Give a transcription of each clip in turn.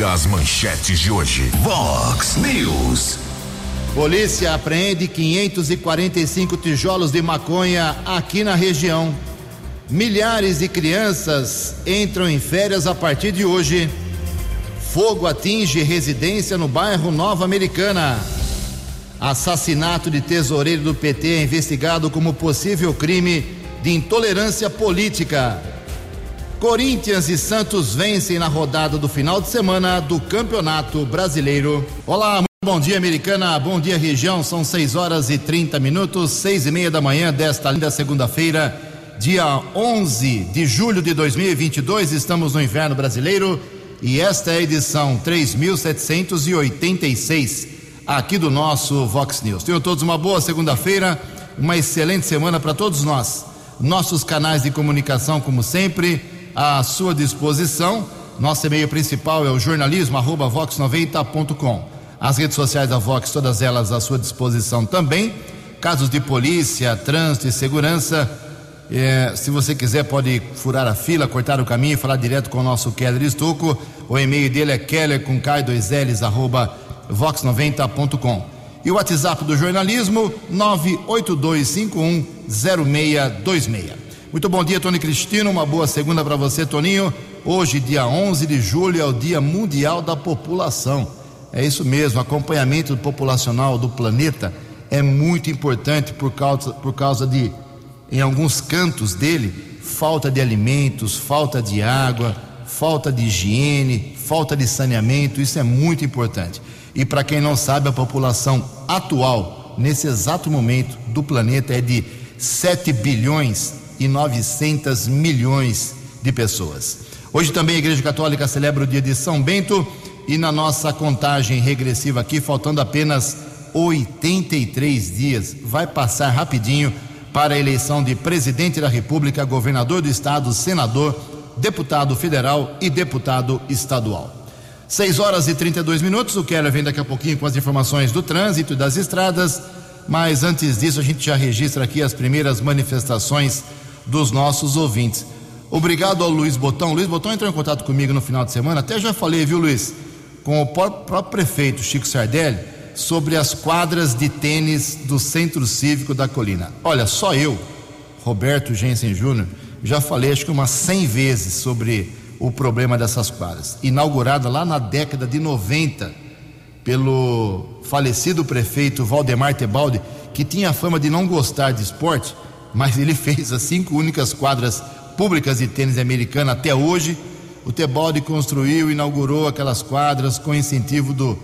Confira as manchetes de hoje. Vox News. Polícia apreende 545 tijolos de maconha aqui na região. Milhares de crianças entram em férias a partir de hoje. Fogo atinge residência no bairro Nova Americana. Assassinato de tesoureiro do PT é investigado como possível crime de intolerância política. Corinthians e Santos vencem na rodada do final de semana do Campeonato Brasileiro. Olá, bom dia, Americana. Bom dia, região. São 6 horas e 30 minutos, seis e meia da manhã desta linda segunda-feira, dia 11 de julho de 2022. Estamos no inverno brasileiro e esta é a edição 3786 aqui do nosso Vox News. Tenham todos uma boa segunda-feira, uma excelente semana para todos nós. Nossos canais de comunicação, como sempre, à sua disposição. Nosso e-mail principal é o jornalismo vox90.com. As redes sociais da Vox, todas elas à sua disposição também. Casos de polícia, trânsito e segurança é, se você quiser, pode furar a fila, cortar o caminho e falar direto com o nosso Keller Estocco. O e-mail dele é keller com K2Ls, arroba vox90.com. E o WhatsApp do jornalismo, 982510626. Muito bom dia, Tony Cristino. Uma boa segunda para você, Toninho. Hoje, dia 11 de julho, é o Dia Mundial da População. É isso mesmo, acompanhamento populacional do planeta é muito importante por causa, por causa de em alguns cantos dele, falta de alimentos, falta de água, falta de higiene, falta de saneamento, isso é muito importante. E para quem não sabe, a população atual, nesse exato momento do planeta, é de 7 bilhões e 900 milhões de pessoas. Hoje também a Igreja Católica celebra o dia de São Bento e na nossa contagem regressiva aqui, faltando apenas 83 dias, vai passar rapidinho para a eleição de presidente da República, governador do estado, senador, deputado federal e deputado estadual. 6 horas e 32 minutos. O Keller vem daqui a pouquinho com as informações do trânsito e das estradas. Mas antes disso, a gente já registra aqui as primeiras manifestações dos nossos ouvintes. Obrigado ao Luiz Botão. Luiz Botão entrou em contato comigo no final de semana. Até já falei, viu, Luiz? Com o próprio prefeito Chico Sardelli sobre as quadras de tênis do Centro Cívico da Colina. Olha, só eu, Roberto Jensen Júnior, já falei acho que umas 100 vezes sobre o problema dessas quadras. Inaugurada lá na década de 90 pelo falecido prefeito Valdemar Tebaldi, que tinha a fama de não gostar de esporte, mas ele fez as cinco únicas quadras públicas de tênis americana até hoje. O Tebaldi construiu e inaugurou aquelas quadras com incentivo do uh,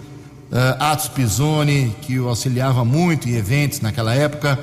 Atos Pisoni, que o auxiliava muito em eventos naquela época,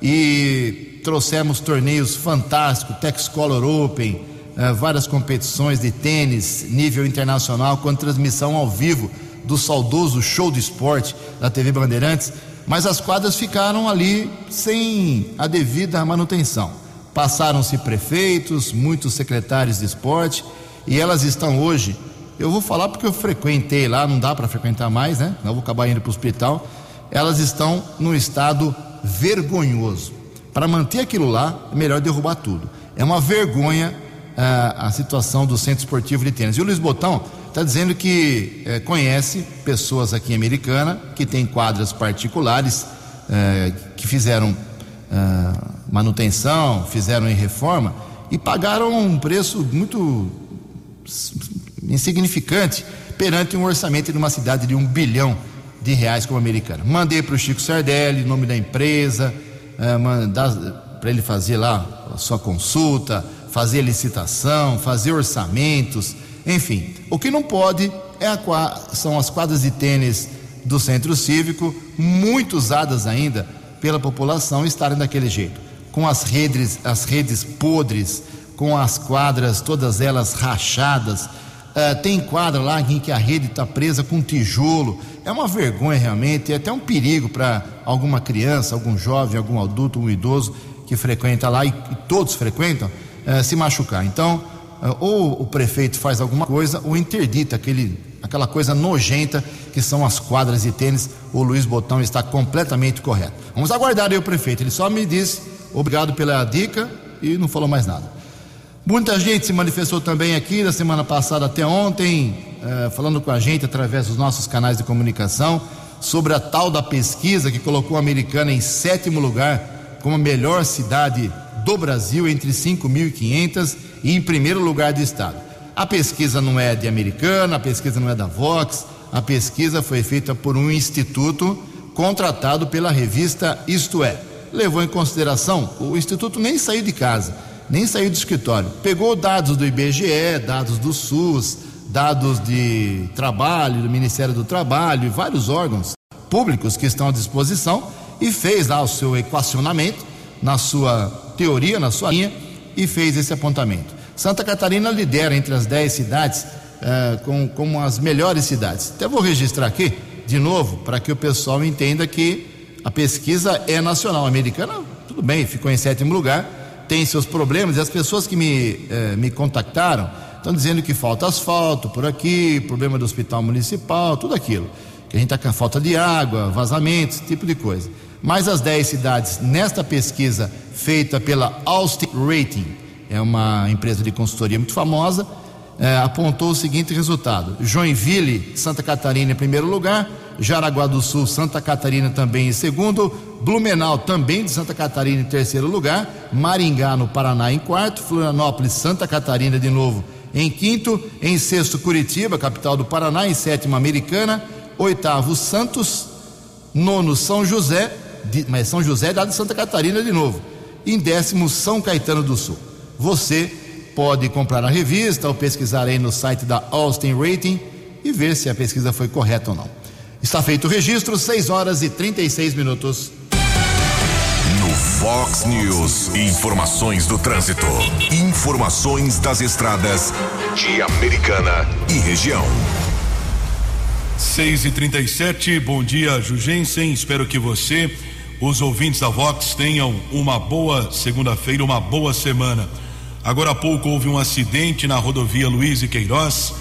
e trouxemos torneios fantásticos, Texcolor Open, uh, várias competições de tênis, nível internacional, com transmissão ao vivo do saudoso show de esporte da TV Bandeirantes, mas as quadras ficaram ali sem a devida manutenção. Passaram-se prefeitos, muitos secretários de esporte, e elas estão hoje eu vou falar porque eu frequentei lá, não dá para frequentar mais, né? Não vou acabar indo para o hospital. Elas estão num estado vergonhoso. Para manter aquilo lá, é melhor derrubar tudo. É uma vergonha uh, a situação do centro esportivo de tênis. E o Luiz Botão está dizendo que uh, conhece pessoas aqui em Americana que têm quadras particulares uh, que fizeram manutenção, fizeram em reforma e pagaram um preço muito insignificante perante um orçamento de uma cidade de um bilhão de reais como americana. Mandei para o Chico Sardelli, nome da empresa, é, para ele fazer lá a sua consulta, fazer licitação, fazer orçamentos, enfim. O que não pode é a, são as quadras de tênis do centro cívico, muito usadas ainda pela população, estarem daquele jeito, com as redes, as redes podres, com as quadras todas elas rachadas, Uh, tem quadra lá em que a rede está presa com tijolo. É uma vergonha realmente, é até um perigo para alguma criança, algum jovem, algum adulto, um idoso que frequenta lá e, e todos frequentam uh, se machucar. Então, ou o prefeito faz alguma coisa ou interdita aquele, aquela coisa nojenta que são as quadras de tênis. O Luiz Botão está completamente correto. Vamos aguardar aí o prefeito. Ele só me disse obrigado pela dica e não falou mais nada. Muita gente se manifestou também aqui da semana passada até ontem, uh, falando com a gente através dos nossos canais de comunicação sobre a tal da pesquisa que colocou a Americana em sétimo lugar como a melhor cidade do Brasil entre 5.500 em primeiro lugar do estado. A pesquisa não é de Americana, a pesquisa não é da Vox, a pesquisa foi feita por um instituto contratado pela revista Isto É. Levou em consideração, o instituto nem saiu de casa, nem saiu do escritório. Pegou dados do IBGE, dados do SUS, dados de trabalho, do Ministério do Trabalho e vários órgãos públicos que estão à disposição e fez lá o seu equacionamento na sua teoria, na sua linha e fez esse apontamento. Santa Catarina lidera entre as 10 cidades uh, com, como as melhores cidades. Até vou registrar aqui, de novo, para que o pessoal entenda que a pesquisa é nacional. Americana, tudo bem, ficou em sétimo lugar, tem seus problemas, e as pessoas que me, uh, me contactaram estão dizendo que falta asfalto por aqui, problema do hospital municipal, tudo aquilo. Que a gente está com a falta de água, vazamentos, esse tipo de coisa. Mas as 10 cidades, nesta pesquisa feita pela Austin Rating, é uma empresa de consultoria muito famosa, é, apontou o seguinte resultado: Joinville, Santa Catarina em primeiro lugar, Jaraguá do Sul, Santa Catarina também em segundo, Blumenau também de Santa Catarina em terceiro lugar, Maringá no Paraná em quarto, Florianópolis, Santa Catarina de novo em quinto, em sexto Curitiba, capital do Paraná, em sétimo Americana, oitavo Santos, nono São José, de, mas São José é dado de Santa Catarina de novo, em décimo São Caetano do Sul. Você pode comprar a revista ou pesquisar aí no site da Austin Rating e ver se a pesquisa foi correta ou não. Está feito o registro, 6 horas e 36 minutos. No Fox News, informações do trânsito. Informações das estradas de Americana e região. 6 e 37 bom dia, Jugensen. Espero que você, os ouvintes da Vox, tenham uma boa segunda-feira, uma boa semana. Agora há pouco houve um acidente na rodovia Luiz e Queiroz,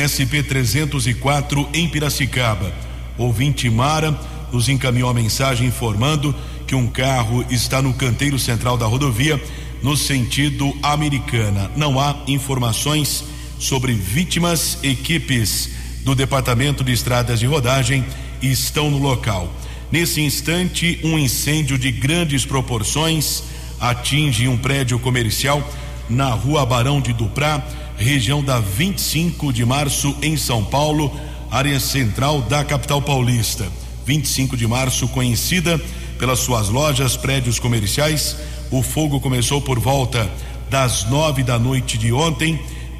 SP 304 em Piracicaba. Ouvinte Mara nos encaminhou a mensagem informando que um carro está no canteiro central da rodovia no sentido americana. Não há informações sobre vítimas. Equipes do Departamento de Estradas de Rodagem estão no local. Nesse instante, um incêndio de grandes proporções atinge um prédio comercial na rua Barão de Duprá, região da 25 de março, em São Paulo, área central da capital paulista. 25 de março, conhecida pelas suas lojas, prédios comerciais. O fogo começou por volta das nove da noite de ontem.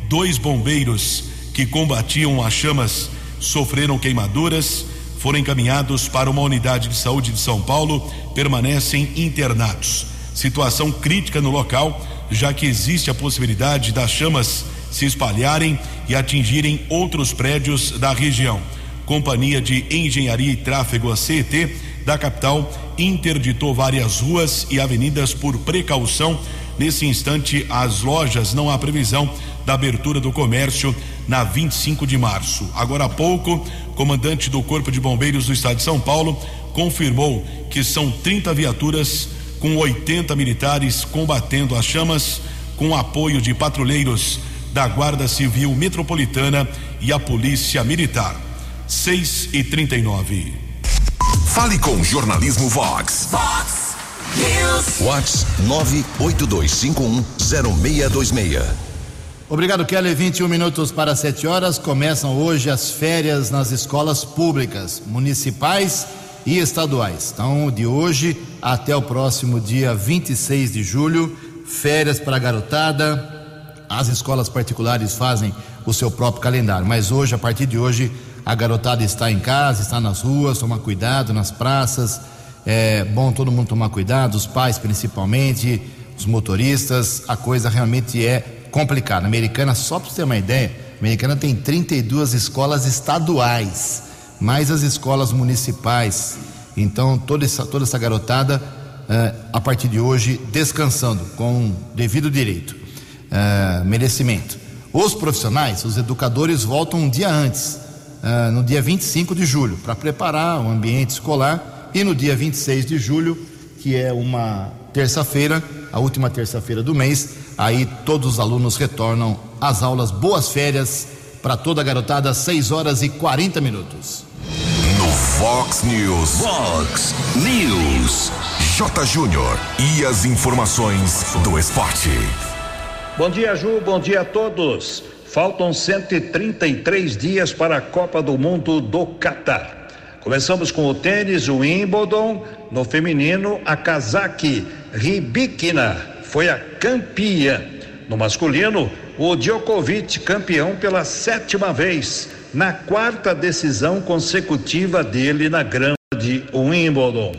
Dois bombeiros que combatiam as chamas sofreram queimaduras, foram encaminhados para uma unidade de saúde de São Paulo, permanecem internados. Situação crítica no local já que existe a possibilidade das chamas se espalharem e atingirem outros prédios da região. Companhia de Engenharia e Tráfego, a CET, da capital, interditou várias ruas e avenidas por precaução. Nesse instante, as lojas não há previsão da abertura do comércio na 25 de março. Agora há pouco, comandante do Corpo de Bombeiros do Estado de São Paulo confirmou que são 30 viaturas com 80 militares combatendo as chamas, com apoio de patrulheiros da Guarda Civil Metropolitana e a Polícia Militar. 6 e 39. Fale com Jornalismo Vox. Vox News. Vox 982510626. Obrigado, Kelly. 21 minutos para 7 horas. Começam hoje as férias nas escolas públicas, municipais e estaduais. Então, de hoje até o próximo dia 26 de julho, férias para a garotada. As escolas particulares fazem o seu próprio calendário, mas hoje, a partir de hoje, a garotada está em casa, está nas ruas, tomar cuidado nas praças. É bom todo mundo tomar cuidado, os pais principalmente, os motoristas. A coisa realmente é complicada. A americana, só para você ter uma ideia, americana tem 32 escolas estaduais mais as escolas municipais. Então, toda essa, toda essa garotada, uh, a partir de hoje, descansando com devido direito, uh, merecimento. Os profissionais, os educadores, voltam um dia antes, uh, no dia 25 de julho, para preparar o ambiente escolar, e no dia 26 de julho, que é uma terça-feira, a última terça-feira do mês, aí todos os alunos retornam às aulas. Boas férias para toda a garotada, 6 horas e 40 minutos. No Fox News. Fox News. J. Júnior. E as informações do esporte. Bom dia, Ju. Bom dia a todos. Faltam 133 dias para a Copa do Mundo do Catar. Começamos com o tênis, o Wimbledon. No feminino, a Kazaki Ribikina foi a campeã. No masculino, o Djokovic campeão pela sétima vez, na quarta decisão consecutiva dele na grama de Wimbledon.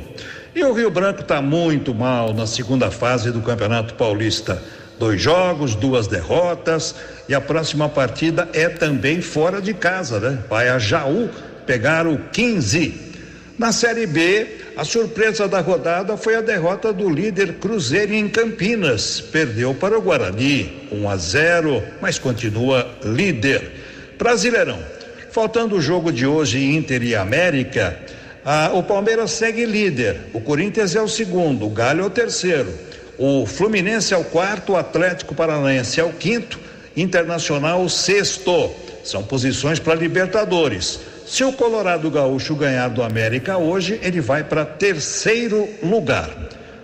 E o Rio Branco está muito mal na segunda fase do Campeonato Paulista. Dois jogos, duas derrotas e a próxima partida é também fora de casa, né? Vai a Jaú pegar o 15. Na Série B, a surpresa da rodada foi a derrota do líder Cruzeiro em Campinas. Perdeu para o Guarani, 1 a 0, mas continua líder. Brasileirão. Faltando o jogo de hoje Inter e América, o Palmeiras segue líder, o Corinthians é o segundo, o Galho é o terceiro, o Fluminense é o quarto, o Atlético Paranaense é o quinto, Internacional o sexto. São posições para Libertadores. Se o Colorado Gaúcho ganhar do América hoje, ele vai para terceiro lugar.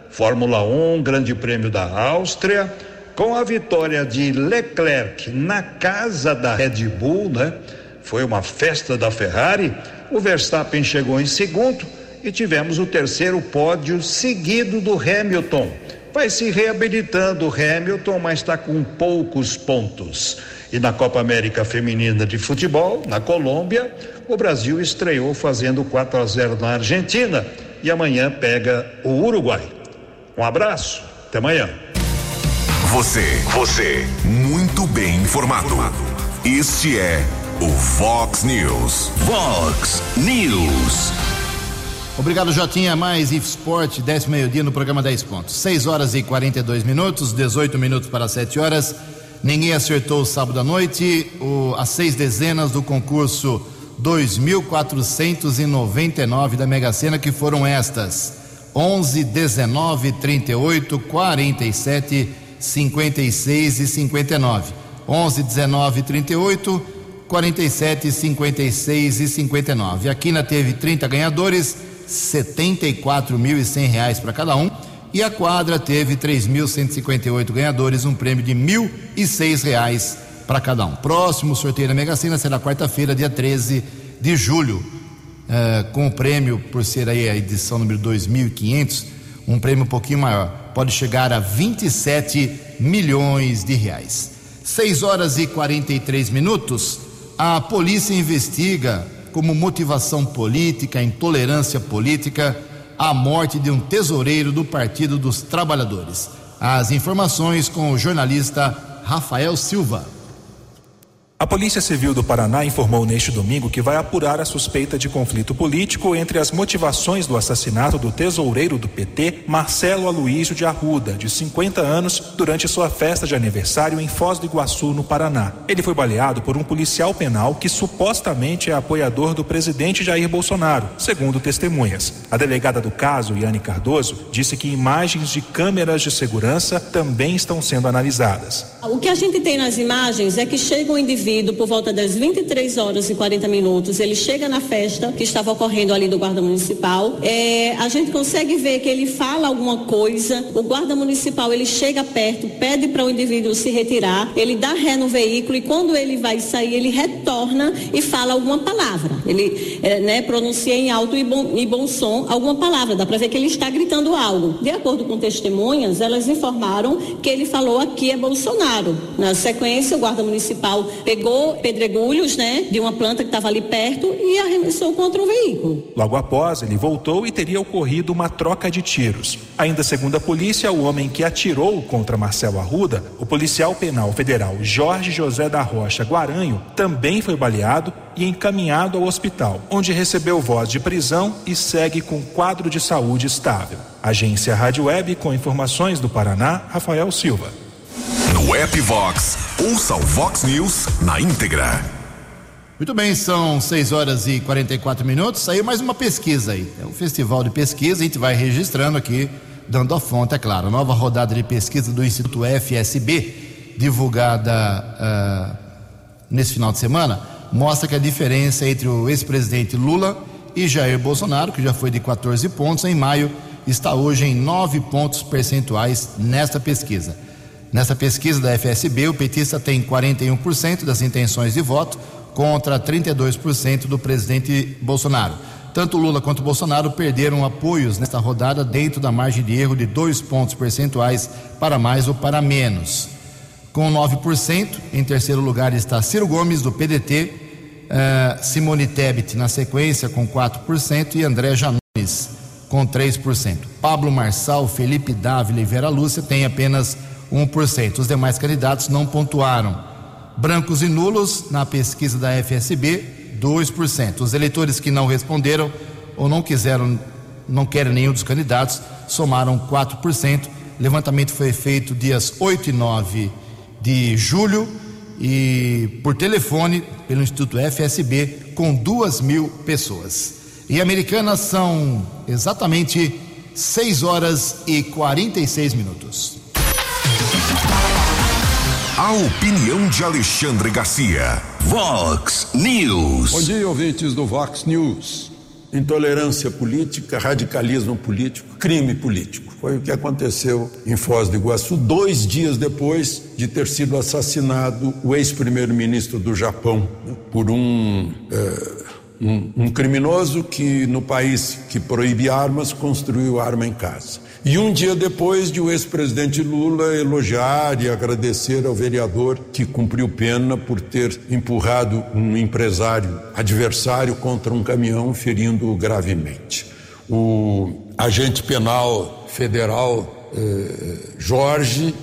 Fórmula 1, Grande Prêmio da Áustria, com a vitória de Leclerc na casa da Red Bull, né? Foi uma festa da Ferrari. O Verstappen chegou em segundo e tivemos o terceiro pódio seguido do Hamilton. Vai se reabilitando o Hamilton, mas está com poucos pontos. E na Copa América Feminina de Futebol, na Colômbia, o Brasil estreou fazendo 4 a 0 na Argentina e amanhã pega o Uruguai. Um abraço, até amanhã. Você, você, muito bem informado. Este é o Fox News. Fox News. Obrigado, Jotinha. Mais IF Sport, 10 meio-dia no programa 10 pontos. 6 horas e 42 minutos, 18 minutos para 7 horas. Ninguém acertou o sábado à noite. O, as seis dezenas do concurso 2.499 da Mega Sena, que foram estas: 11, 19, 38, 47, 56 e 59. 11, 19, 38, 47, 56 e 59. A Quina teve 30 ganhadores, 74.100 reais para cada um. E a quadra teve 3.158 ganhadores, um prêmio de 1.006 reais para cada um. Próximo sorteio da Mega Sena será quarta-feira, dia 13 de julho, uh, com o prêmio, por ser aí a edição número 2.500, um prêmio um pouquinho maior. Pode chegar a 27 milhões de reais. 6 horas e 43 minutos. A polícia investiga como motivação política, intolerância política, a morte de um tesoureiro do Partido dos Trabalhadores. As informações com o jornalista Rafael Silva. A Polícia Civil do Paraná informou neste domingo que vai apurar a suspeita de conflito político entre as motivações do assassinato do tesoureiro do PT, Marcelo Aloísio de Arruda, de 50 anos, durante sua festa de aniversário em Foz do Iguaçu, no Paraná. Ele foi baleado por um policial penal que supostamente é apoiador do presidente Jair Bolsonaro, segundo testemunhas. A delegada do caso, Yane Cardoso, disse que imagens de câmeras de segurança também estão sendo analisadas. O que a gente tem nas imagens é que chega um indivíduo por volta das 23 horas e 40 minutos. Ele chega na festa que estava ocorrendo ali do guarda municipal. É, a gente consegue ver que ele fala alguma coisa. O guarda municipal ele chega perto, pede para o indivíduo se retirar. Ele dá ré no veículo e quando ele vai sair ele retorna e fala alguma palavra. Ele é, né, pronuncia em alto e bom, e bom som alguma palavra. Dá para ver que ele está gritando algo. De acordo com testemunhas, elas informaram que ele falou aqui é Bolsonaro. Na sequência, o guarda municipal pegou pedregulhos, né, de uma planta que estava ali perto e arremessou contra o veículo. Logo após, ele voltou e teria ocorrido uma troca de tiros. Ainda segundo a polícia, o homem que atirou contra Marcelo Arruda, o policial penal federal Jorge José da Rocha Guaranho, também foi baleado e encaminhado ao hospital, onde recebeu voz de prisão e segue com quadro de saúde estável. Agência Rádio Web com informações do Paraná, Rafael Silva. No app Vox, ouça o Vox News na íntegra. Muito bem, são 6 horas e 44 minutos. Saiu mais uma pesquisa aí. É um festival de pesquisa, a gente vai registrando aqui, dando a fonte, é claro. Nova rodada de pesquisa do Instituto FSB, divulgada uh, nesse final de semana mostra que a diferença entre o ex-presidente Lula e Jair Bolsonaro, que já foi de 14 pontos em maio, está hoje em 9 pontos percentuais nesta pesquisa. Nessa pesquisa da FSB, o petista tem 41% das intenções de voto contra 32% do presidente Bolsonaro. Tanto Lula quanto Bolsonaro perderam apoios nesta rodada dentro da margem de erro de dois pontos percentuais para mais ou para menos. Com 9%, em terceiro lugar está Ciro Gomes, do PDT, uh, eh, Simone Tebet na sequência, com 4%, e André Janones, com 3%. Pablo Marçal, Felipe Dávila e Vera Lúcia têm apenas 1%. Os demais candidatos não pontuaram. Brancos e nulos, na pesquisa da FSB, 2%. Os eleitores que não responderam ou não quiseram, não querem nenhum dos candidatos, somaram 4%. Levantamento foi feito dias 8 e 9 de julho e por telefone pelo Instituto FSB com duas mil pessoas. Em Americana são exatamente 6 horas e 46 minutos. A opinião de Alexandre Garcia. Vox News. Bom dia, ouvintes do Vox News. Intolerância política, radicalismo político, crime político. Foi o que aconteceu em Foz do Iguaçu, dois dias depois de ter sido assassinado o ex-primeiro-ministro do Japão né, por um, é, um, um criminoso que, no país que proíbe armas, construiu arma em casa. E um dia depois de o ex-presidente Lula elogiar e agradecer ao vereador que cumpriu pena por ter empurrado um empresário adversário contra um caminhão, ferindo-o gravemente. O agente penal Federal eh, Jorge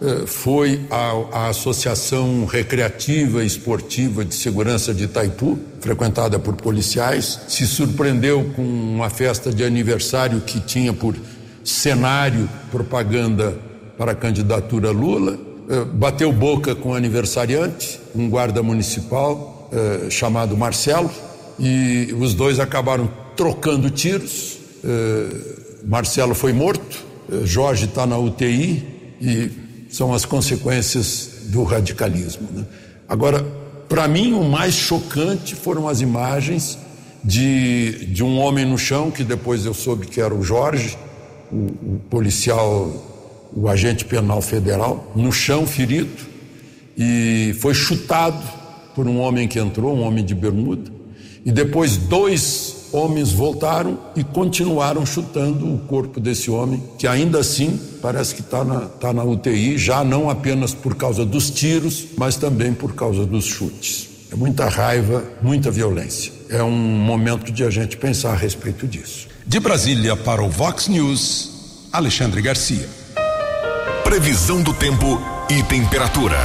eh, foi à, à, Associação Recreativa e Esportiva de Segurança de Itaipu, frequentada por policiais, se surpreendeu com uma festa de aniversário que tinha por cenário propaganda para a candidatura Lula, eh, bateu boca com o aniversariante, um guarda municipal eh, chamado Marcelo, e os dois acabaram trocando tiros. Eh, Marcelo foi morto, Jorge está na UTI e são as consequências do radicalismo. Né? Agora, para mim, o mais chocante foram as imagens de, de um homem no chão, que depois eu soube que era o Jorge, o, o policial, o agente penal federal, no chão ferido, e foi chutado por um homem que entrou, um homem de bermuda, e depois dois homens voltaram e continuaram chutando o corpo desse homem, que ainda assim parece que está na, tá na UTI, já não apenas por causa dos tiros, mas também por causa dos chutes. É muita raiva, muita violência. É um momento de a gente pensar a respeito disso. De Brasília para o Vox News, Alexandre Garcia. Previsão do tempo e temperatura.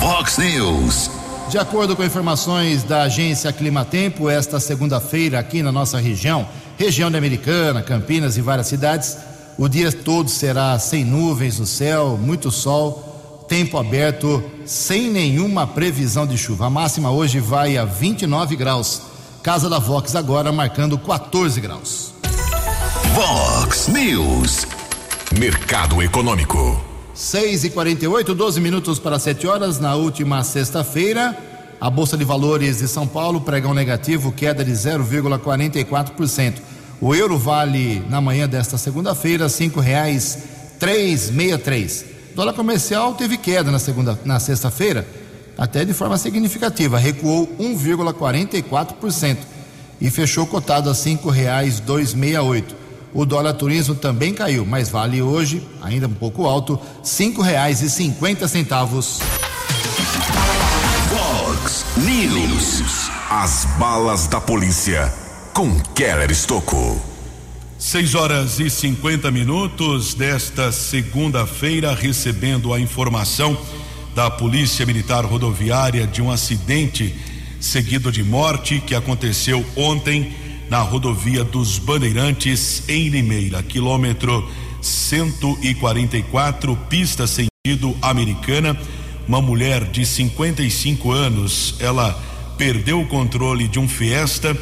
Vox News. De acordo com informações da agência Climatempo, esta segunda-feira aqui na nossa região, região da Americana, Campinas e várias cidades, o dia todo será sem nuvens no céu, muito sol, tempo aberto, sem nenhuma previsão de chuva. A máxima hoje vai a 29 graus. Casa da Vox agora marcando 14 graus. Vox News. Mercado Econômico. 6 e 48 12 minutos para 7 horas. Na última sexta-feira, a Bolsa de Valores de São Paulo pregão negativo, queda de 0,44%. O euro vale na manhã desta segunda-feira cinco reais três meia três. Dólar comercial teve queda na segunda, na sexta-feira, até de forma significativa, recuou 1,44% e fechou cotado a cinco reais dois meia oito. O dólar turismo também caiu, mas vale hoje, ainda um pouco alto, cinco reais e cinquenta centavos. Fox News. As balas da polícia com Keller Estocou. 6 horas e 50 minutos desta segunda-feira, recebendo a informação da Polícia Militar Rodoviária de um acidente seguido de morte que aconteceu ontem na rodovia dos Bandeirantes, em Limeira, quilômetro 144, pista sentido americana. Uma mulher de 55 anos, ela perdeu o controle de um Fiesta,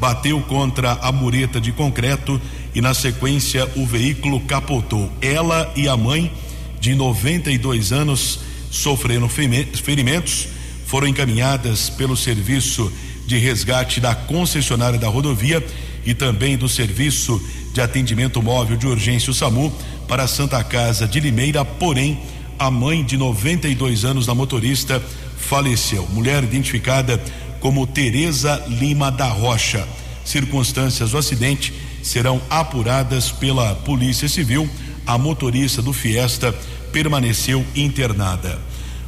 bateu contra a mureta de concreto e, na sequência, o veículo capotou. Ela e a mãe, de 92 anos, sofreram ferimentos. foram encaminhadas pelo serviço de resgate da concessionária da rodovia e também do serviço de atendimento móvel de urgência o SAMU para a Santa Casa de Limeira, porém a mãe de 92 anos da motorista faleceu. Mulher identificada como Teresa Lima da Rocha. Circunstâncias do acidente serão apuradas pela Polícia Civil. A motorista do Fiesta permaneceu internada.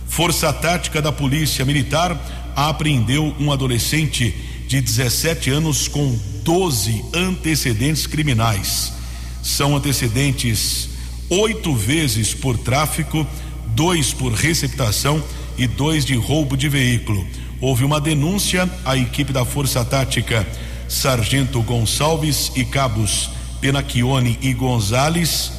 Força Tática da Polícia Militar apreendeu um adolescente de 17 anos com 12 antecedentes criminais. São antecedentes oito vezes por tráfico, dois por receptação e dois de roubo de veículo. Houve uma denúncia à equipe da Força Tática Sargento Gonçalves e cabos Penacchione e Gonzales.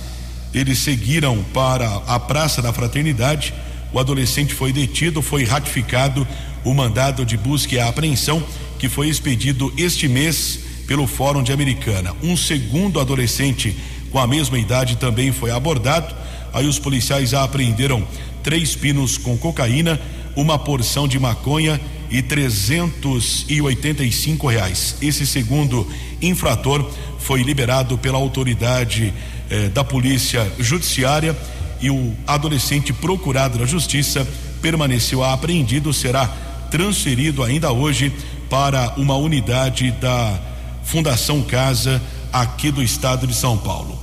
Eles seguiram para a Praça da Fraternidade. O adolescente foi detido, foi ratificado o mandado de busca e apreensão que foi expedido este mês pelo Fórum de Americana. Um segundo adolescente com a mesma idade também foi abordado. Aí os policiais apreenderam três pinos com cocaína, uma porção de maconha e trezentos e oitenta e cinco reais. Esse segundo infrator foi liberado pela autoridade eh, da polícia judiciária e o adolescente procurado da justiça permaneceu apreendido, será transferido ainda hoje para uma unidade da Fundação Casa aqui do estado de São Paulo.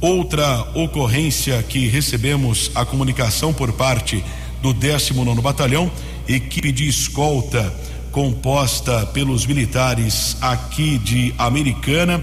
Outra ocorrência que recebemos a comunicação por parte do 19 Batalhão, equipe de escolta composta pelos militares aqui de Americana,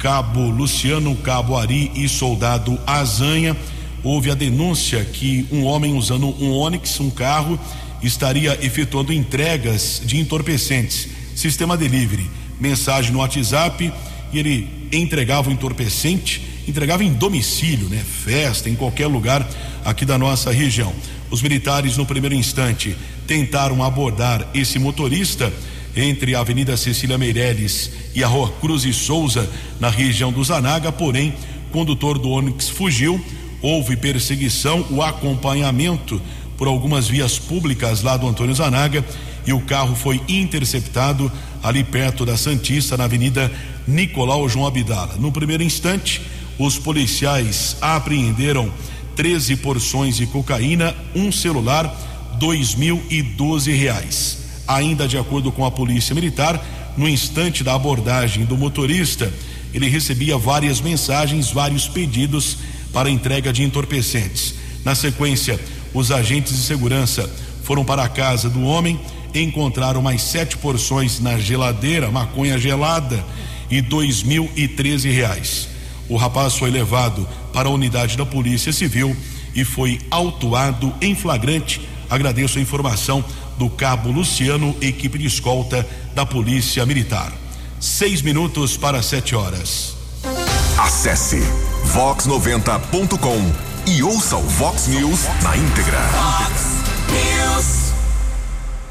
Cabo Luciano, Cabo Ari e Soldado Azanha. Houve a denúncia que um homem usando um Onix, um carro, estaria efetuando entregas de entorpecentes, sistema delivery, mensagem no WhatsApp e ele entregava o entorpecente, entregava em domicílio, né, festa, em qualquer lugar aqui da nossa região. Os militares, no primeiro instante, tentaram abordar esse motorista entre a Avenida Cecília Meireles e a Rua Cruz e Souza, na região do Zanaga, porém, condutor do Onix fugiu, houve perseguição, o acompanhamento por algumas vias públicas lá do Antônio Zanaga e o carro foi interceptado ali perto da Santista, na Avenida Nicolau João Abdala. No primeiro instante, os policiais apreenderam 13 porções de cocaína, um celular, dois mil e doze reais. Ainda de acordo com a polícia militar, no instante da abordagem do motorista, ele recebia várias mensagens, vários pedidos para entrega de entorpecentes. Na sequência, os agentes de segurança foram para a casa do homem, encontraram mais sete porções na geladeira, maconha gelada e dois mil e treze reais. O rapaz foi levado para a unidade da Polícia Civil e foi autuado em flagrante. Agradeço a informação do cabo Luciano, equipe de escolta da Polícia Militar. Seis minutos para sete horas. Acesse vox90.com e ouça o Vox News na íntegra. Vox News.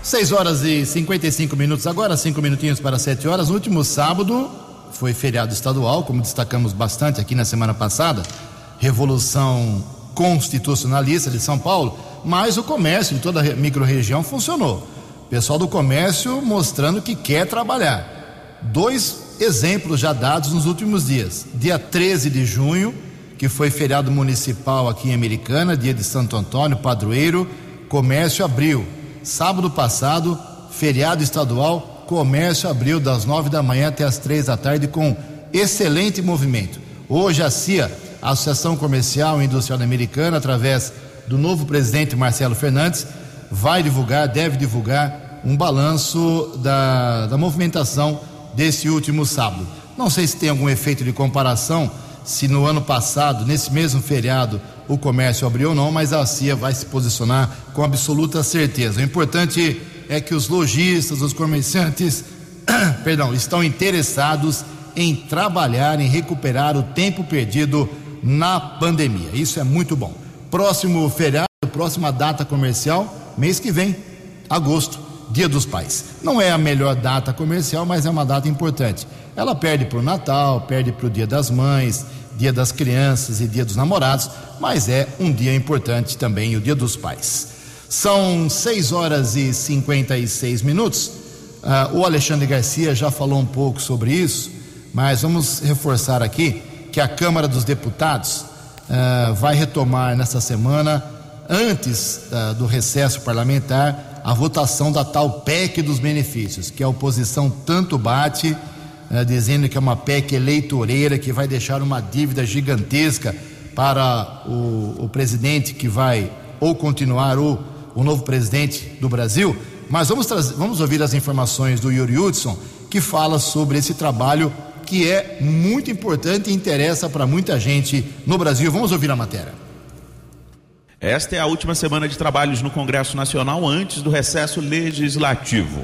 6 horas e 55 minutos, agora cinco minutinhos para 7 horas. No último sábado foi feriado estadual, como destacamos bastante aqui na semana passada, Revolução Constitucionalista de São Paulo, mas o comércio de toda a microrregião funcionou. Pessoal do comércio mostrando que quer trabalhar. Dois exemplos já dados nos últimos dias. Dia 13 de junho, que foi feriado municipal aqui em Americana, dia de Santo Antônio, padroeiro, comércio abriu. Sábado passado, feriado estadual, comércio abriu das nove da manhã até as três da tarde com excelente movimento. Hoje a CIA, a Associação Comercial e Industrial Americana, através do novo presidente Marcelo Fernandes, vai divulgar, deve divulgar um balanço da, da movimentação desse último sábado. Não sei se tem algum efeito de comparação se no ano passado, nesse mesmo feriado, o comércio abriu ou não, mas a CIA vai se posicionar com absoluta certeza. O importante é que os lojistas, os comerciantes, perdão, estão interessados em trabalhar, em recuperar o tempo perdido na pandemia. Isso é muito bom. Próximo feriado, próxima data comercial, mês que vem, agosto, Dia dos Pais. Não é a melhor data comercial, mas é uma data importante. Ela perde para o Natal, perde para o Dia das Mães, Dia das Crianças e Dia dos Namorados, mas é um dia importante também, o Dia dos Pais. São 6 horas e 56 minutos. Uh, o Alexandre Garcia já falou um pouco sobre isso, mas vamos reforçar aqui que a Câmara dos Deputados uh, vai retomar nesta semana, antes uh, do recesso parlamentar, a votação da tal PEC dos benefícios, que a oposição tanto bate, dizendo que é uma PEC eleitoreira que vai deixar uma dívida gigantesca para o, o presidente que vai ou continuar ou o novo presidente do Brasil. Mas vamos, trazer, vamos ouvir as informações do Yuri Hudson, que fala sobre esse trabalho que é muito importante e interessa para muita gente no Brasil. Vamos ouvir a matéria. Esta é a última semana de trabalhos no Congresso Nacional antes do recesso legislativo.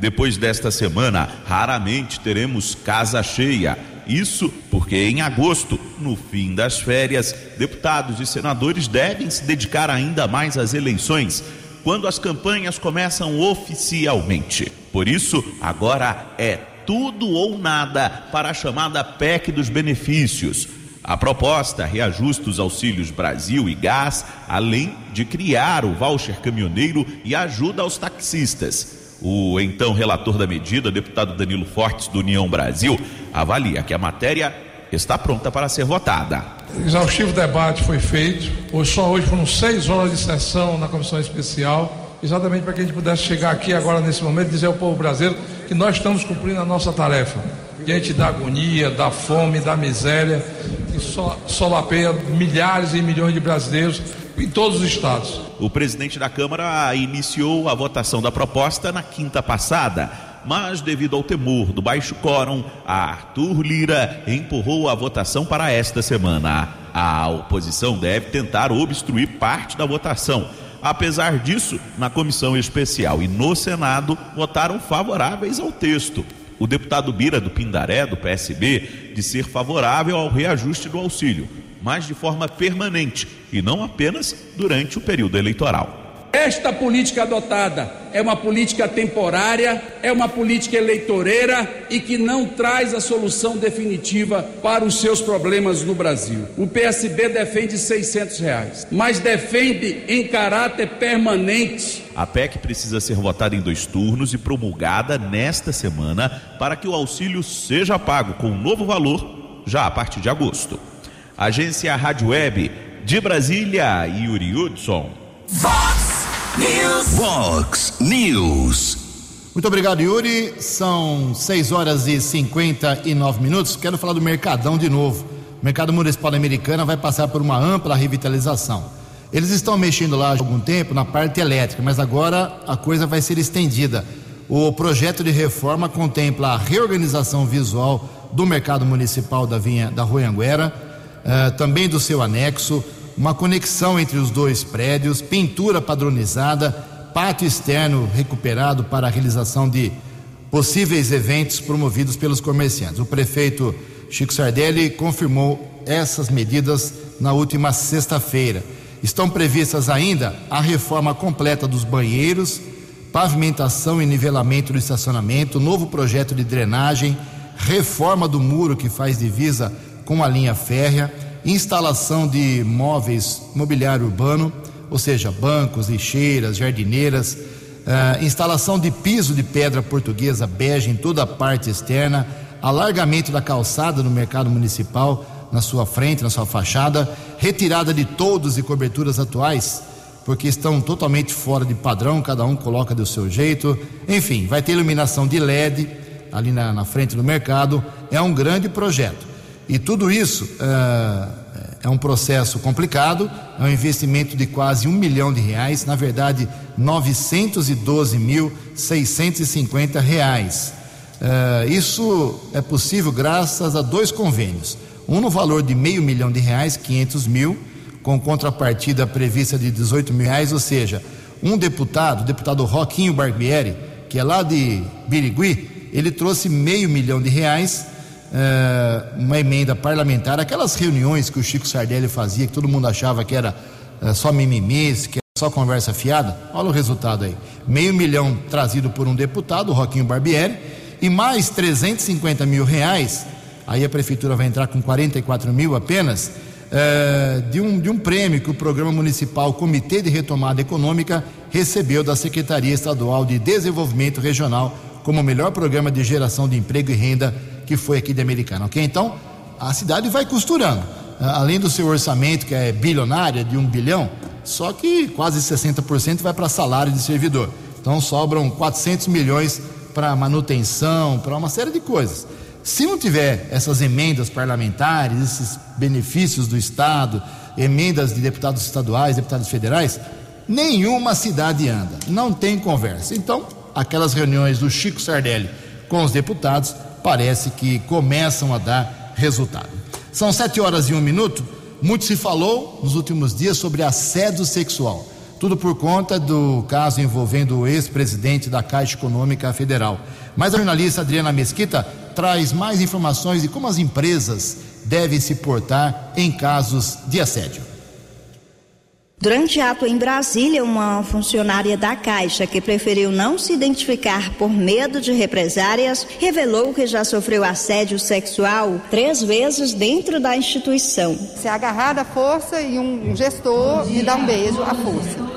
Depois desta semana, raramente teremos casa cheia. Isso porque em agosto, no fim das férias, deputados e senadores devem se dedicar ainda mais às eleições, quando as campanhas começam oficialmente. Por isso, agora é tudo ou nada para a chamada PEC dos benefícios. A proposta reajusta os auxílios Brasil e Gás, além de criar o voucher caminhoneiro e ajuda aos taxistas. O então relator da medida, deputado Danilo Fortes, do União Brasil, avalia que a matéria está pronta para ser votada. Exaustivo debate foi feito. Hoje, só hoje foram seis horas de sessão na comissão especial, exatamente para que a gente pudesse chegar aqui agora nesse momento e dizer ao povo brasileiro que nós estamos cumprindo a nossa tarefa. Diante da agonia, da fome, da miséria, que só solapeia milhares e milhões de brasileiros em todos os estados. O presidente da Câmara iniciou a votação da proposta na quinta passada, mas devido ao temor do baixo quórum, Arthur Lira empurrou a votação para esta semana. A oposição deve tentar obstruir parte da votação Apesar disso, na comissão especial e no Senado votaram favoráveis ao texto. O deputado Bira do Pindaré, do PSB, de ser favorável ao reajuste do auxílio, mas de forma permanente e não apenas durante o período eleitoral. Esta política adotada é uma política temporária, é uma política eleitoreira e que não traz a solução definitiva para os seus problemas no Brasil. O PSB defende 600 reais, mas defende em caráter permanente. A PEC precisa ser votada em dois turnos e promulgada nesta semana para que o auxílio seja pago com um novo valor já a partir de agosto. Agência Rádio Web de Brasília, Yuri Hudson. Vox News. Vox News. Muito obrigado, Yuri. São 6 horas e 59 minutos. Quero falar do Mercadão de novo. O Mercado Municipal Americana vai passar por uma ampla revitalização. Eles estão mexendo lá há algum tempo na parte elétrica, mas agora a coisa vai ser estendida. O projeto de reforma contempla a reorganização visual do mercado municipal da Vinha da Rua Anguera, eh, também do seu anexo, uma conexão entre os dois prédios, pintura padronizada, pátio externo recuperado para a realização de possíveis eventos promovidos pelos comerciantes. O prefeito Chico Sardelli confirmou essas medidas na última sexta-feira. Estão previstas ainda a reforma completa dos banheiros, pavimentação e nivelamento do estacionamento, novo projeto de drenagem, reforma do muro que faz divisa com a linha férrea instalação de móveis mobiliário urbano, ou seja, bancos, lixeiras, jardineiras, uh, instalação de piso de pedra portuguesa bege em toda a parte externa, alargamento da calçada no mercado municipal, na sua frente, na sua fachada, retirada de todos e coberturas atuais, porque estão totalmente fora de padrão, cada um coloca do seu jeito. Enfim, vai ter iluminação de LED ali na, na frente do mercado. É um grande projeto. E tudo isso uh, é um processo complicado, é um investimento de quase um milhão de reais, na verdade, 912.650 reais. Uh, isso é possível graças a dois convênios. Um no valor de meio milhão de reais, 500 mil, com contrapartida prevista de 18 mil reais, ou seja, um deputado, o deputado Roquinho Barbieri, que é lá de Birigui, ele trouxe meio milhão de reais é, uma emenda parlamentar, aquelas reuniões que o Chico Sardelli fazia, que todo mundo achava que era é, só mimimis, que era só conversa fiada, olha o resultado aí. Meio milhão trazido por um deputado, o Roquinho Barbieri, e mais 350 mil reais, aí a prefeitura vai entrar com 44 mil apenas, é, de, um, de um prêmio que o Programa Municipal Comitê de Retomada Econômica recebeu da Secretaria Estadual de Desenvolvimento Regional como melhor programa de geração de emprego e renda que foi aqui de Americana, ok? Então, a cidade vai costurando. Além do seu orçamento, que é bilionário, de um bilhão, só que quase 60% vai para salário de servidor. Então sobram 400 milhões para manutenção, para uma série de coisas. Se não tiver essas emendas parlamentares, esses benefícios do Estado, emendas de deputados estaduais, deputados federais, nenhuma cidade anda. Não tem conversa. Então, aquelas reuniões do Chico Sardelli com os deputados parece que começam a dar resultado. São sete horas e um minuto. Muito se falou nos últimos dias sobre assédio sexual. Tudo por conta do caso envolvendo o ex-presidente da Caixa Econômica Federal. Mas a jornalista Adriana Mesquita traz mais informações de como as empresas devem se portar em casos de assédio. Durante ato em Brasília, uma funcionária da Caixa que preferiu não se identificar por medo de represárias revelou que já sofreu assédio sexual três vezes dentro da instituição. Se agarrar à força e um gestor me dá um beijo à força.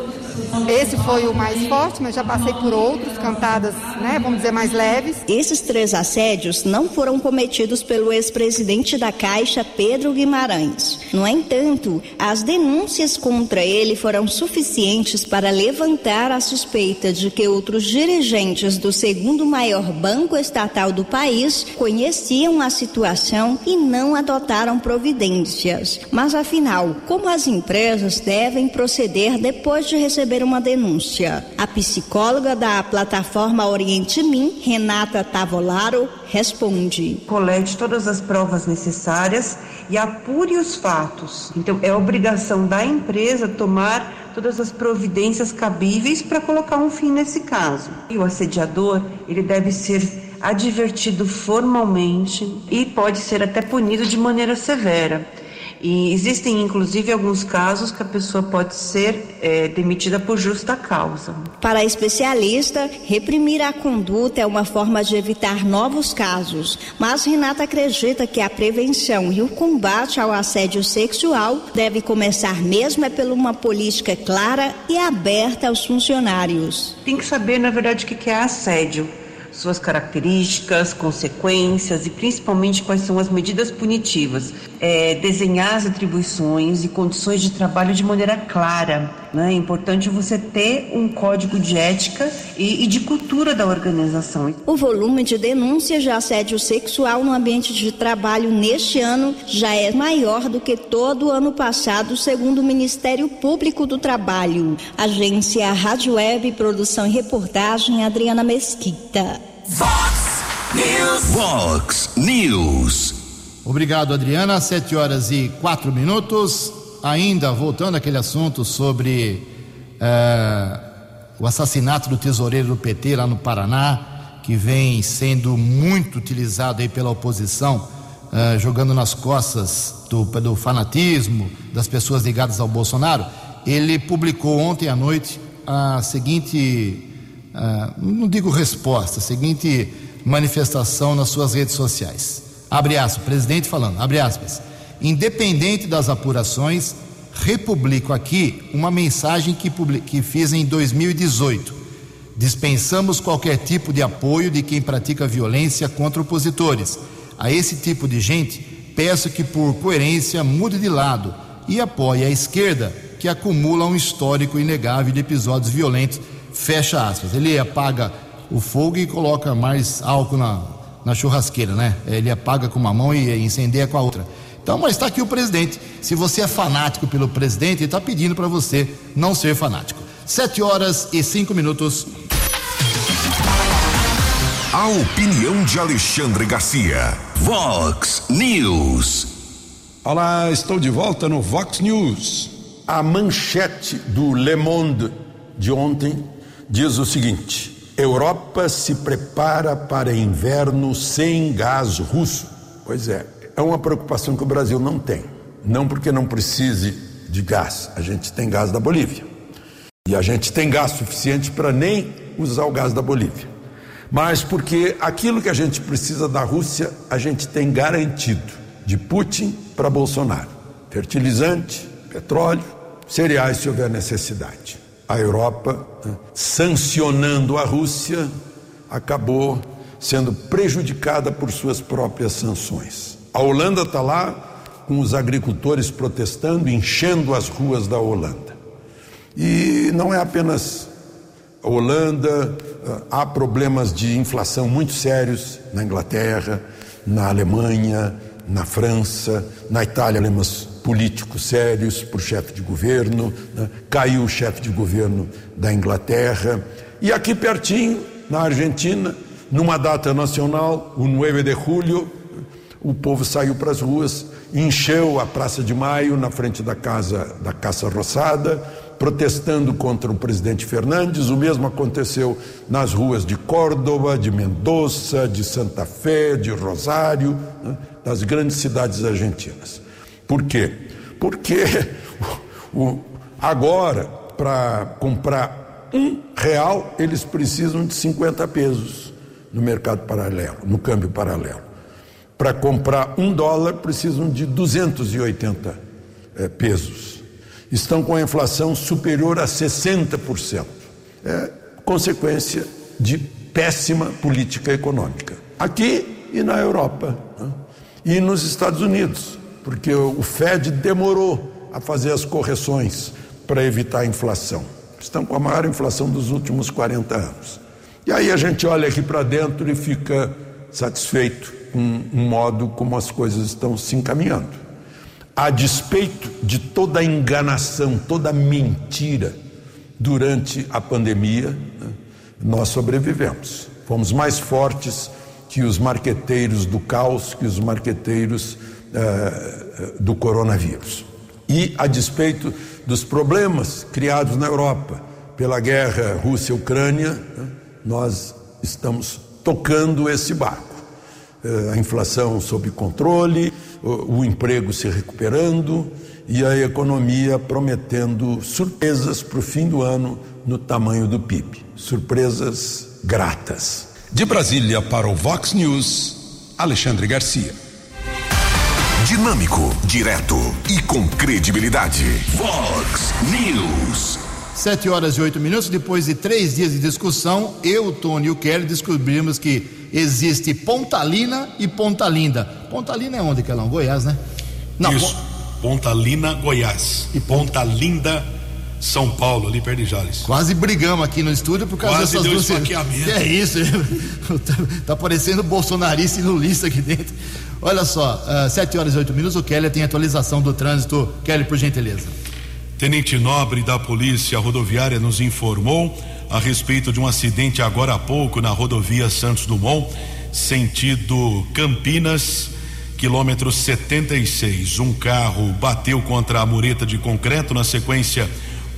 Esse foi o mais forte, mas já passei por outros, cantadas, né, vamos dizer, mais leves. Esses três assédios não foram cometidos pelo ex-presidente da Caixa, Pedro Guimarães. No entanto, as denúncias contra ele foram suficientes para levantar a suspeita de que outros dirigentes do segundo maior banco estatal do país conheciam a situação e não adotaram providências. Mas afinal, como as empresas devem proceder depois de receber receber uma denúncia. A psicóloga da plataforma Oriente Mim, Renata Tavolaro, responde: Colete todas as provas necessárias e apure os fatos. Então, é obrigação da empresa tomar todas as providências cabíveis para colocar um fim nesse caso. E o assediador, ele deve ser advertido formalmente e pode ser até punido de maneira severa. E existem, inclusive, alguns casos que a pessoa pode ser é, demitida por justa causa. Para a especialista, reprimir a conduta é uma forma de evitar novos casos. Mas Renata acredita que a prevenção e o combate ao assédio sexual deve começar mesmo é por uma política clara e aberta aos funcionários. Tem que saber, na verdade, o que é assédio suas características, consequências e principalmente quais são as medidas punitivas. É, desenhar as atribuições e condições de trabalho de maneira clara. Né? É importante você ter um código de ética e, e de cultura da organização. O volume de denúncias de assédio sexual no ambiente de trabalho neste ano já é maior do que todo o ano passado, segundo o Ministério Público do Trabalho. Agência Rádio Web, produção e reportagem Adriana Mesquita. Fox News. Fox News. Obrigado, Adriana. Sete horas e quatro minutos. Ainda voltando àquele assunto sobre uh, o assassinato do tesoureiro do PT lá no Paraná, que vem sendo muito utilizado aí pela oposição, uh, jogando nas costas do, do fanatismo das pessoas ligadas ao Bolsonaro. Ele publicou ontem à noite a seguinte ah, não digo resposta, seguinte manifestação nas suas redes sociais. Abre aspas, presidente falando, abre aspas. Independente das apurações, republico aqui uma mensagem que, que fiz em 2018. Dispensamos qualquer tipo de apoio de quem pratica violência contra opositores. A esse tipo de gente, peço que, por coerência, mude de lado e apoie a esquerda, que acumula um histórico inegável de episódios violentos fecha aspas. Ele apaga o fogo e coloca mais álcool na, na churrasqueira, né? Ele apaga com uma mão e incendeia com a outra. Então, mas está aqui o presidente. Se você é fanático pelo presidente, ele está pedindo para você não ser fanático. Sete horas e cinco minutos. A opinião de Alexandre Garcia. Vox News. Olá, estou de volta no Vox News. A manchete do Le Monde de ontem diz o seguinte: Europa se prepara para inverno sem gás russo. Pois é, é uma preocupação que o Brasil não tem. Não porque não precise de gás, a gente tem gás da Bolívia. E a gente tem gás suficiente para nem usar o gás da Bolívia. Mas porque aquilo que a gente precisa da Rússia, a gente tem garantido, de Putin para Bolsonaro. fertilizante, petróleo, cereais se houver necessidade. A Europa, né, sancionando a Rússia, acabou sendo prejudicada por suas próprias sanções. A Holanda está lá com os agricultores protestando, enchendo as ruas da Holanda. E não é apenas a Holanda, ah, há problemas de inflação muito sérios na Inglaterra, na Alemanha, na França, na Itália, políticos sérios para o chefe de governo, né? caiu o chefe de governo da Inglaterra. E aqui pertinho, na Argentina, numa data nacional, o 9 de julho, o povo saiu para as ruas, encheu a Praça de Maio na frente da casa da Caça Roçada, protestando contra o presidente Fernandes. O mesmo aconteceu nas ruas de Córdoba, de Mendoza, de Santa Fé, de Rosário, né, das grandes cidades argentinas. Por quê? Porque o, agora, para comprar um real, eles precisam de 50 pesos no mercado paralelo, no câmbio paralelo. Para comprar um dólar, precisam de 280 é, pesos. Estão com a inflação superior a 60%. É consequência de péssima política econômica. Aqui e na Europa. Né? E nos Estados Unidos, porque o Fed demorou a fazer as correções para evitar a inflação. Estão com a maior inflação dos últimos 40 anos. E aí a gente olha aqui para dentro e fica satisfeito com o modo como as coisas estão se encaminhando. A despeito de toda a enganação, toda a mentira durante a pandemia, né, nós sobrevivemos. Fomos mais fortes que os marqueteiros do caos, que os marqueteiros eh, do coronavírus. E a despeito dos problemas criados na Europa pela guerra Rússia-Ucrânia, né, nós estamos tocando esse barco. Eh, a inflação sob controle, o, o emprego se recuperando e a economia prometendo surpresas para o fim do ano no tamanho do PIB. Surpresas gratas. De Brasília para o Vox News, Alexandre Garcia. Dinâmico, direto e com credibilidade. Vox News. Sete horas e oito minutos, depois de três dias de discussão, eu, Tony e o Kelly descobrimos que existe Pontalina e Pontalinda. Pontalina é onde, Kelão? Goiás, né? Não, Isso, Pontalina, Goiás. E Pontalinda, São Paulo, ali perto de Jales. Quase brigamos aqui no estúdio por causa Quase dessas deu duas. Que é isso? tá parecendo bolsonarista e lulista aqui dentro. Olha só, uh, 7 horas e 8 minutos, o Kelly tem atualização do trânsito. Kelly, por gentileza. Tenente Nobre da Polícia Rodoviária nos informou a respeito de um acidente agora há pouco na rodovia Santos Dumont, sentido Campinas, quilômetro 76. Um carro bateu contra a mureta de concreto, na sequência,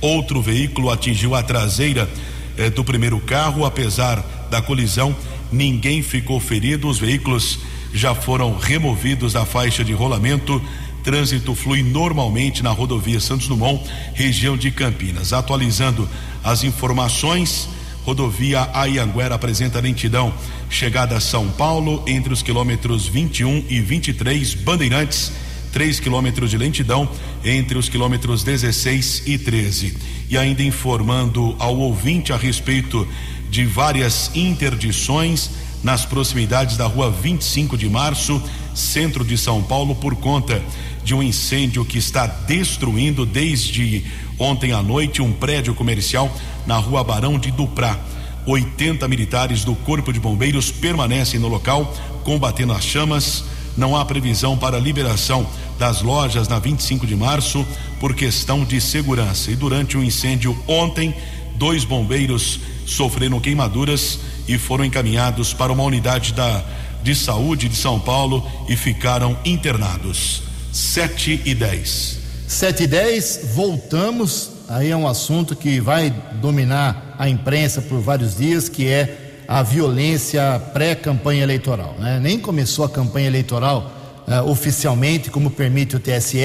outro veículo atingiu a traseira eh, do primeiro carro. Apesar da colisão, ninguém ficou ferido. Os veículos já foram removidos da faixa de rolamento Trânsito flui normalmente na rodovia Santos Dumont, região de Campinas. Atualizando as informações, rodovia Ayanguera apresenta lentidão. Chegada a São Paulo, entre os quilômetros 21 e 23, Bandeirantes, 3 quilômetros de lentidão entre os quilômetros 16 e 13. E ainda informando ao ouvinte a respeito de várias interdições nas proximidades da rua 25 de março, centro de São Paulo, por conta de um incêndio que está destruindo desde ontem à noite um prédio comercial na rua Barão de Duprá. 80 militares do Corpo de Bombeiros permanecem no local combatendo as chamas. Não há previsão para liberação das lojas na 25 de março por questão de segurança. E durante o incêndio ontem, dois bombeiros sofreram queimaduras e foram encaminhados para uma unidade da, de saúde de São Paulo e ficaram internados. 7 e 10. 7 e 10, voltamos. Aí é um assunto que vai dominar a imprensa por vários dias, que é a violência pré-campanha eleitoral. Né? Nem começou a campanha eleitoral uh, oficialmente, como permite o TSE,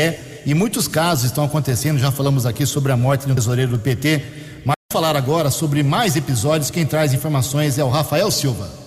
e muitos casos estão acontecendo. Já falamos aqui sobre a morte do tesoureiro do PT, mas falar agora sobre mais episódios. Quem traz informações é o Rafael Silva.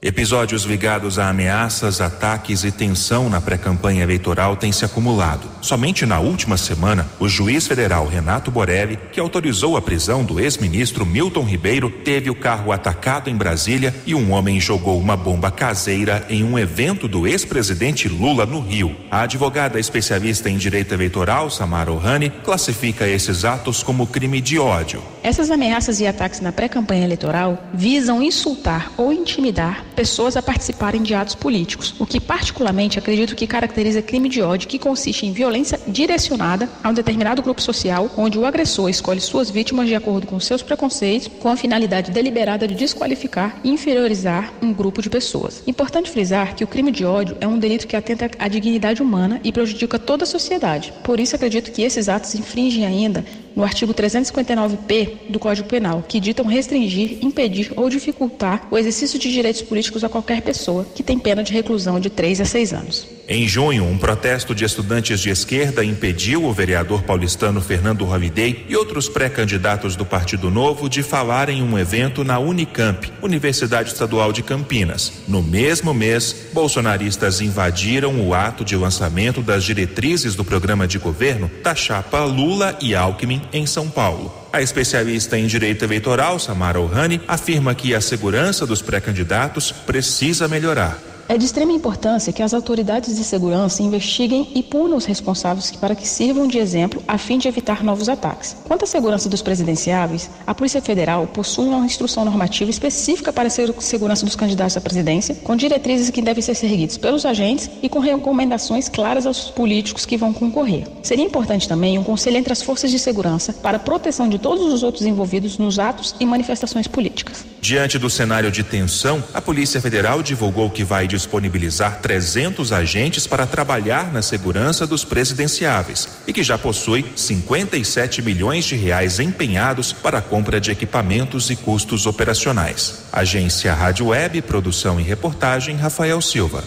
Episódios ligados a ameaças, ataques e tensão na pré-campanha eleitoral têm se acumulado. Somente na última semana, o juiz federal Renato Borelli, que autorizou a prisão do ex-ministro Milton Ribeiro, teve o carro atacado em Brasília e um homem jogou uma bomba caseira em um evento do ex-presidente Lula no Rio. A advogada especialista em direito eleitoral, Samara Ohani, classifica esses atos como crime de ódio. Essas ameaças e ataques na pré-campanha eleitoral visam insultar ou intimidar pessoas a participarem de atos políticos, o que particularmente acredito que caracteriza crime de ódio que consiste em violência direcionada a um determinado grupo social, onde o agressor escolhe suas vítimas de acordo com seus preconceitos, com a finalidade deliberada de desqualificar e inferiorizar um grupo de pessoas. Importante frisar que o crime de ódio é um delito que atenta à dignidade humana e prejudica toda a sociedade. Por isso acredito que esses atos infringem ainda no artigo 359-P do Código Penal, que ditam restringir, impedir ou dificultar o exercício de direitos políticos a qualquer pessoa, que tem pena de reclusão de 3 a 6 anos. Em junho, um protesto de estudantes de esquerda impediu o vereador paulistano Fernando Holliday e outros pré-candidatos do Partido Novo de falar em um evento na Unicamp, Universidade Estadual de Campinas. No mesmo mês, bolsonaristas invadiram o ato de lançamento das diretrizes do programa de governo da chapa Lula e Alckmin em São Paulo. A especialista em direito eleitoral, Samara Ohani, afirma que a segurança dos pré-candidatos precisa melhorar. É de extrema importância que as autoridades de segurança investiguem e punam os responsáveis para que sirvam de exemplo a fim de evitar novos ataques. Quanto à segurança dos presidenciáveis, a Polícia Federal possui uma instrução normativa específica para a segurança dos candidatos à presidência, com diretrizes que devem ser seguidas pelos agentes e com recomendações claras aos políticos que vão concorrer. Seria importante também um conselho entre as forças de segurança para a proteção de todos os outros envolvidos nos atos e manifestações políticas. Diante do cenário de tensão, a Polícia Federal divulgou que vai disponibilizar 300 agentes para trabalhar na segurança dos presidenciáveis e que já possui 57 milhões de reais empenhados para a compra de equipamentos e custos operacionais. Agência Rádio Web, produção e reportagem Rafael Silva.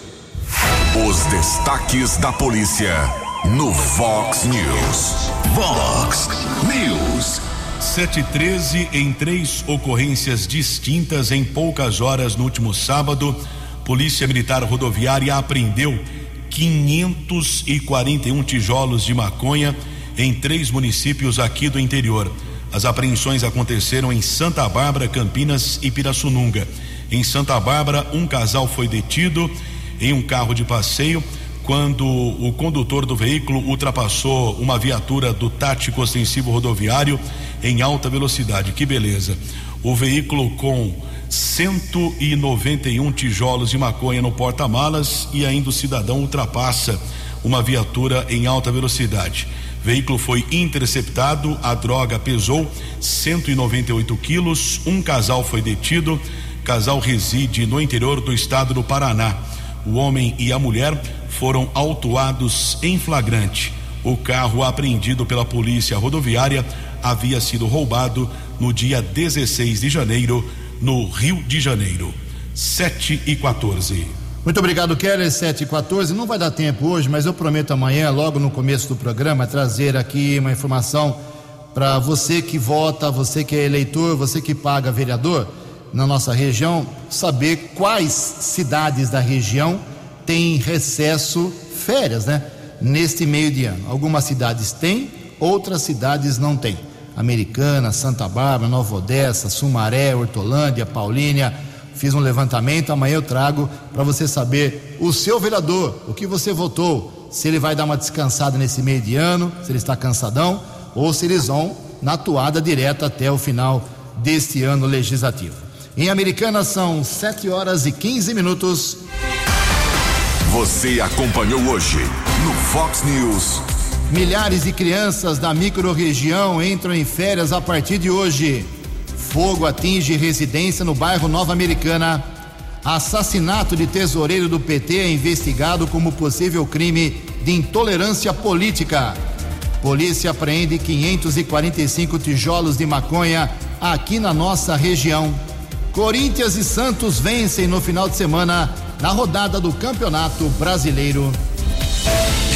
Os destaques da polícia no Vox News. Vox News. 713 em três ocorrências distintas em poucas horas no último sábado. Polícia Militar Rodoviária apreendeu 541 tijolos de maconha em três municípios aqui do interior. As apreensões aconteceram em Santa Bárbara, Campinas e Pirassununga. Em Santa Bárbara, um casal foi detido em um carro de passeio quando o condutor do veículo ultrapassou uma viatura do tático ostensivo rodoviário em alta velocidade. Que beleza! O veículo com 191 tijolos de maconha no porta-malas e ainda o cidadão ultrapassa uma viatura em alta velocidade. O veículo foi interceptado, a droga pesou 198 quilos, um casal foi detido, casal reside no interior do estado do Paraná. O homem e a mulher foram autuados em flagrante. O carro apreendido pela polícia rodoviária havia sido roubado no dia 16 de janeiro no Rio de Janeiro. 7 e 14. Muito obrigado, Keller. 7 e 14. Não vai dar tempo hoje, mas eu prometo amanhã, logo no começo do programa, trazer aqui uma informação para você que vota, você que é eleitor, você que paga vereador na nossa região, saber quais cidades da região têm recesso, férias, né? Neste meio de ano. Algumas cidades têm, outras cidades não têm. Americana, Santa Bárbara, Nova Odessa, Sumaré, Hortolândia, Paulínia. Fiz um levantamento, amanhã eu trago para você saber o seu vereador, o que você votou, se ele vai dar uma descansada nesse meio de ano, se ele está cansadão, ou se eles vão na toada direta até o final deste ano legislativo. Em Americana são 7 horas e 15 minutos. Você acompanhou hoje no Fox News. Milhares de crianças da microrregião entram em férias a partir de hoje. Fogo atinge residência no bairro Nova Americana. Assassinato de tesoureiro do PT é investigado como possível crime de intolerância política. Polícia apreende 545 tijolos de maconha aqui na nossa região. Corinthians e Santos vencem no final de semana na rodada do Campeonato Brasileiro.